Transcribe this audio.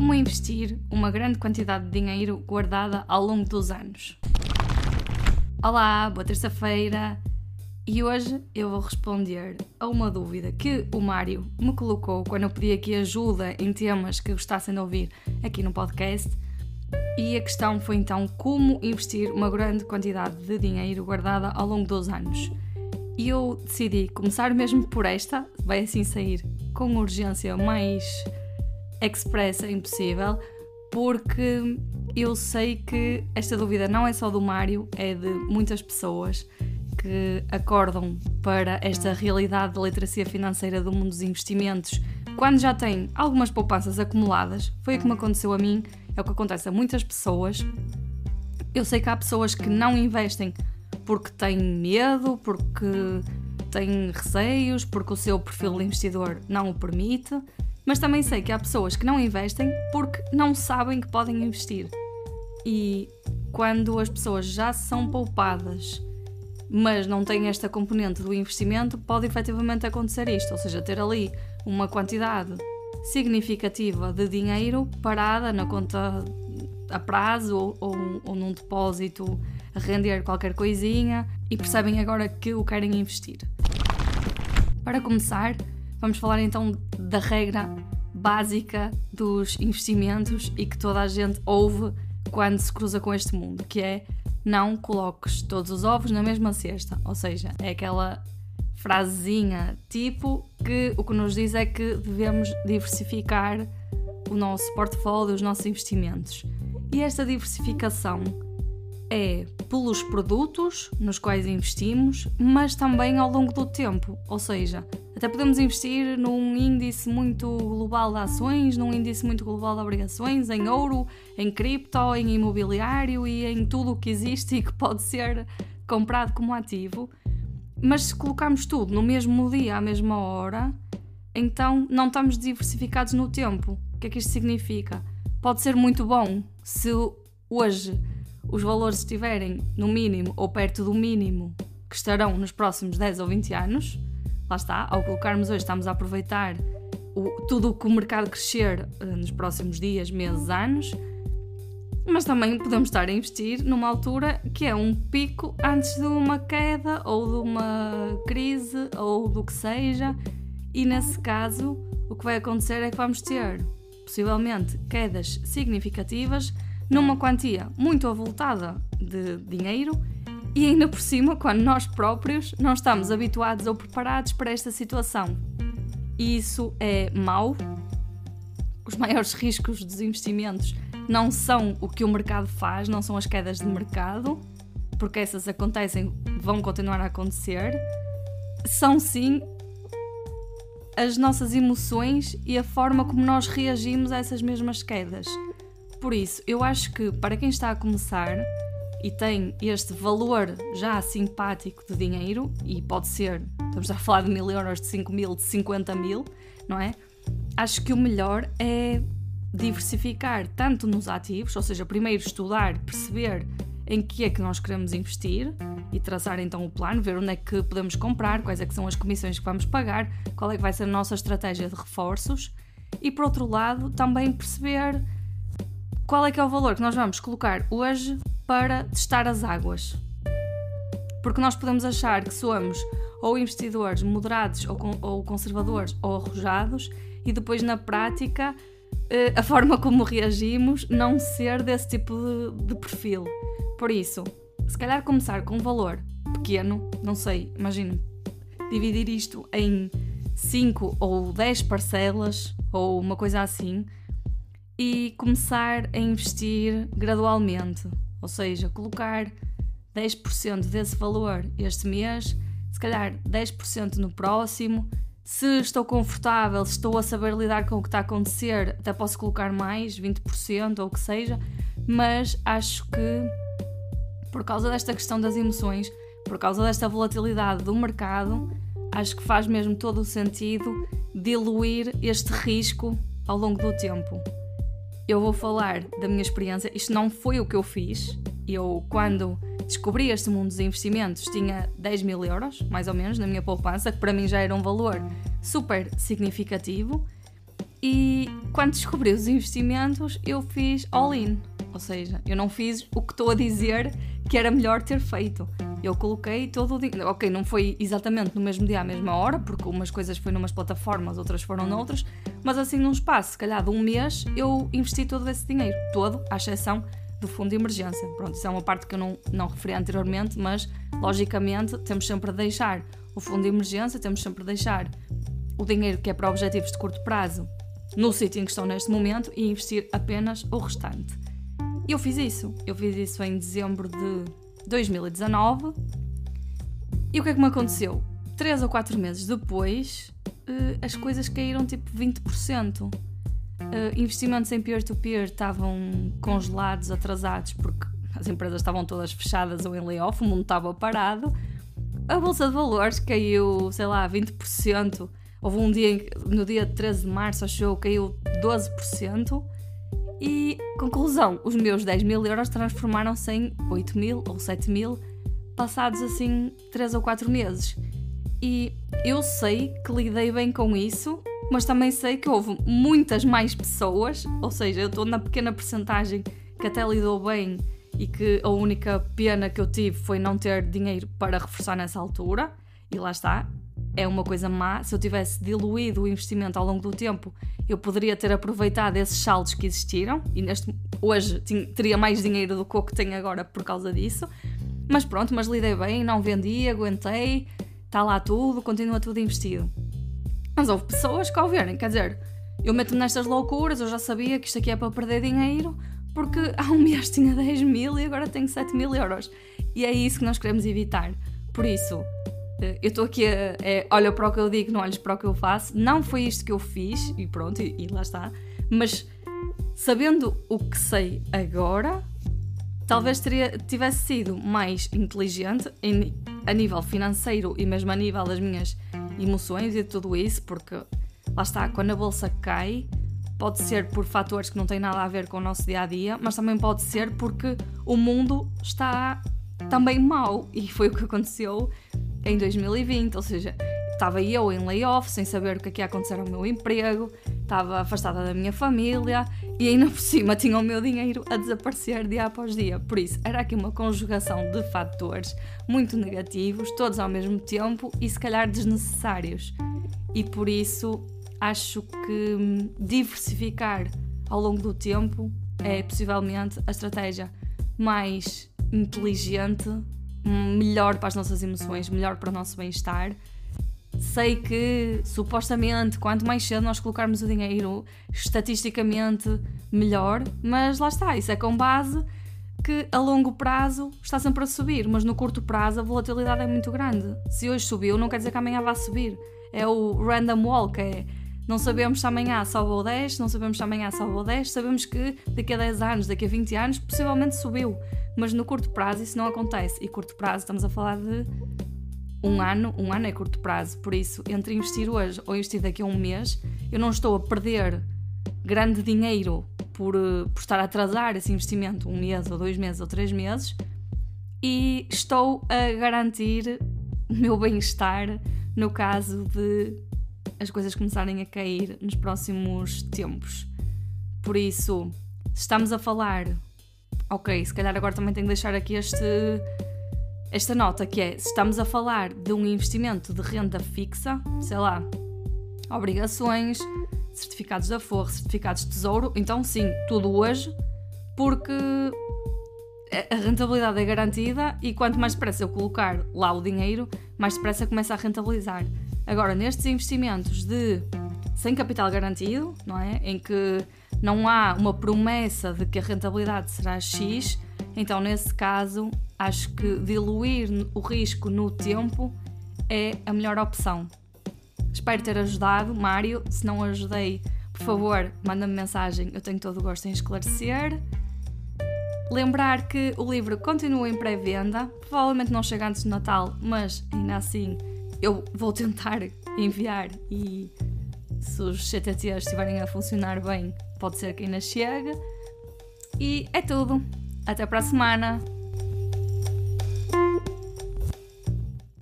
Como investir uma grande quantidade de dinheiro guardada ao longo dos anos? Olá, boa terça-feira! E hoje eu vou responder a uma dúvida que o Mário me colocou quando eu pedi aqui ajuda em temas que gostassem de ouvir aqui no podcast. E a questão foi então como investir uma grande quantidade de dinheiro guardada ao longo dos anos. E eu decidi começar mesmo por esta, vai assim sair com urgência mais expressa impossível, porque eu sei que esta dúvida não é só do Mário, é de muitas pessoas que acordam para esta realidade da literacia financeira do mundo dos investimentos quando já têm algumas poupanças acumuladas. Foi o que me aconteceu a mim, é o que acontece a muitas pessoas. Eu sei que há pessoas que não investem porque têm medo, porque têm receios, porque o seu perfil de investidor não o permite. Mas também sei que há pessoas que não investem porque não sabem que podem investir. E quando as pessoas já são poupadas, mas não têm esta componente do investimento, pode efetivamente acontecer isto, ou seja, ter ali uma quantidade significativa de dinheiro parada na conta a prazo ou, ou, ou num depósito a render qualquer coisinha e percebem agora que o querem investir. Para começar, Vamos falar então da regra básica dos investimentos e que toda a gente ouve quando se cruza com este mundo, que é não coloques todos os ovos na mesma cesta. Ou seja, é aquela frasezinha tipo que o que nos diz é que devemos diversificar o nosso portfólio, os nossos investimentos. E esta diversificação é pelos produtos nos quais investimos, mas também ao longo do tempo. Ou seja, até podemos investir num índice muito global de ações, num índice muito global de obrigações, em ouro, em cripto, em imobiliário e em tudo o que existe e que pode ser comprado como ativo. Mas se colocarmos tudo no mesmo dia, à mesma hora, então não estamos diversificados no tempo. O que é que isto significa? Pode ser muito bom se hoje os valores estiverem no mínimo ou perto do mínimo que estarão nos próximos 10 ou 20 anos lá está, ao colocarmos hoje, estamos a aproveitar o, tudo o que o mercado crescer uh, nos próximos dias, meses, anos, mas também podemos estar a investir numa altura que é um pico antes de uma queda ou de uma crise ou do que seja, e nesse caso o que vai acontecer é que vamos ter possivelmente quedas significativas numa quantia muito avultada de dinheiro e ainda por cima, quando nós próprios não estamos habituados ou preparados para esta situação. E isso é mau. Os maiores riscos dos investimentos não são o que o mercado faz, não são as quedas de mercado, porque essas acontecem, vão continuar a acontecer. São sim as nossas emoções e a forma como nós reagimos a essas mesmas quedas. Por isso, eu acho que para quem está a começar, e tem este valor já simpático de dinheiro, e pode ser, estamos a falar de mil euros, de 5 mil, de 50 mil, não é? Acho que o melhor é diversificar tanto nos ativos, ou seja, primeiro estudar, perceber em que é que nós queremos investir e traçar então o plano, ver onde é que podemos comprar, quais é que são as comissões que vamos pagar, qual é que vai ser a nossa estratégia de reforços e por outro lado também perceber qual é que é o valor que nós vamos colocar hoje para testar as águas. Porque nós podemos achar que somos ou investidores moderados ou, ou conservadores ou arrojados e depois na prática eh, a forma como reagimos não ser desse tipo de, de perfil. Por isso, se calhar começar com um valor pequeno, não sei, imagino, dividir isto em 5 ou 10 parcelas ou uma coisa assim e começar a investir gradualmente. Ou seja, colocar 10% desse valor este mês, se calhar 10% no próximo. Se estou confortável, se estou a saber lidar com o que está a acontecer, até posso colocar mais, 20% ou o que seja, mas acho que por causa desta questão das emoções, por causa desta volatilidade do mercado, acho que faz mesmo todo o sentido diluir este risco ao longo do tempo eu vou falar da minha experiência. Isto não foi o que eu fiz. Eu, quando descobri este mundo dos investimentos, tinha 10 mil euros, mais ou menos, na minha poupança, que para mim já era um valor super significativo. E quando descobri os investimentos, eu fiz all-in. Ou seja, eu não fiz o que estou a dizer que era melhor ter feito. Eu coloquei todo o dinheiro. Ok, não foi exatamente no mesmo dia, à mesma hora, porque umas coisas foi numas plataformas, outras foram noutras, mas assim num espaço, se calhar de um mês, eu investi todo esse dinheiro. Todo, à exceção do fundo de emergência. Pronto, isso é uma parte que eu não, não referi anteriormente, mas logicamente temos sempre de deixar o fundo de emergência, temos sempre de deixar o dinheiro que é para objetivos de curto prazo no sítio em que estão neste momento e investir apenas o restante. Eu fiz isso. Eu fiz isso em dezembro de 2019. E o que é que me aconteceu? Três ou quatro meses depois, as coisas caíram tipo 20%. Uh, eh, investimentos em peer-to-peer -peer estavam congelados, atrasados, porque as empresas estavam todas fechadas ou em layoff, o mundo estava parado. A bolsa de valores caiu, sei lá, 20%. Houve um dia, no dia 13 de março, acho eu, caiu 12%. E, conclusão, os meus 10 mil euros transformaram-se em 8 mil ou 7 mil, passados assim 3 ou 4 meses. E eu sei que lidei bem com isso, mas também sei que houve muitas mais pessoas, ou seja, eu estou na pequena percentagem que até lidou bem e que a única pena que eu tive foi não ter dinheiro para reforçar nessa altura. E lá está, é uma coisa má. Se eu tivesse diluído o investimento ao longo do tempo, eu poderia ter aproveitado esses saldos que existiram e neste, hoje teria mais dinheiro do que o que tenho agora por causa disso. Mas pronto, mas lidei bem, não vendi, aguentei, está lá tudo, continua tudo investido. Mas houve pessoas que ao verem, quer dizer, eu meto-me nestas loucuras, eu já sabia que isto aqui é para perder dinheiro, porque há um mês tinha 10 mil e agora tenho 7 mil euros. E é isso que nós queremos evitar. Por isso, eh, eu estou aqui a, é, olha para o que eu digo, não olhes para o que eu faço. Não foi isto que eu fiz e pronto, e, e lá está. Mas sabendo o que sei agora, talvez teria, tivesse sido mais inteligente em, a nível financeiro e mesmo a nível das minhas emoções e tudo isso, porque lá está, quando a bolsa cai, pode ser por fatores que não têm nada a ver com o nosso dia a dia, mas também pode ser porque o mundo está também mau. E foi o que aconteceu em 2020, ou seja, estava eu em layoff, sem saber o que, é que ia acontecer ao meu emprego, estava afastada da minha família e ainda por cima tinha o meu dinheiro a desaparecer dia após dia. Por isso, era aqui uma conjugação de fatores muito negativos, todos ao mesmo tempo e se calhar desnecessários. E por isso, acho que diversificar ao longo do tempo é possivelmente a estratégia mais inteligente melhor para as nossas emoções, melhor para o nosso bem-estar. Sei que supostamente quanto mais cedo nós colocarmos o dinheiro, estatisticamente melhor, mas lá está, isso é com base que a longo prazo está sempre a subir, mas no curto prazo a volatilidade é muito grande. Se hoje subiu, não quer dizer que amanhã vá subir. É o random walk, é não sabemos se amanhã sobe ou 10, não sabemos se amanhã sobe ou 10, sabemos que daqui a 10 anos, daqui a 20 anos, possivelmente subiu. Mas no curto prazo isso não acontece. E curto prazo estamos a falar de um ano, um ano é curto prazo. Por isso, entre investir hoje ou investir daqui a um mês, eu não estou a perder grande dinheiro por, por estar a atrasar esse investimento um mês ou dois meses ou três meses e estou a garantir o meu bem-estar no caso de as coisas começarem a cair nos próximos tempos. Por isso, se estamos a falar, ok, se calhar agora também tenho que deixar aqui este, esta nota que é: se estamos a falar de um investimento de renda fixa, sei lá, obrigações, certificados da Forra, certificados de tesouro, então sim, tudo hoje, porque a rentabilidade é garantida e quanto mais depressa eu colocar lá o dinheiro, mais depressa começa a rentabilizar. Agora, nestes investimentos de sem capital garantido, não é? Em que não há uma promessa de que a rentabilidade será X, então nesse caso acho que diluir o risco no tempo é a melhor opção. Espero ter ajudado, Mário. Se não ajudei, por favor, manda-me mensagem, eu tenho todo o gosto em esclarecer. Lembrar que o livro continua em pré-venda, provavelmente não chega antes do Natal, mas ainda assim eu vou tentar enviar e se os CTTs estiverem a funcionar bem, pode ser que ainda chegue. E é tudo. Até para a semana!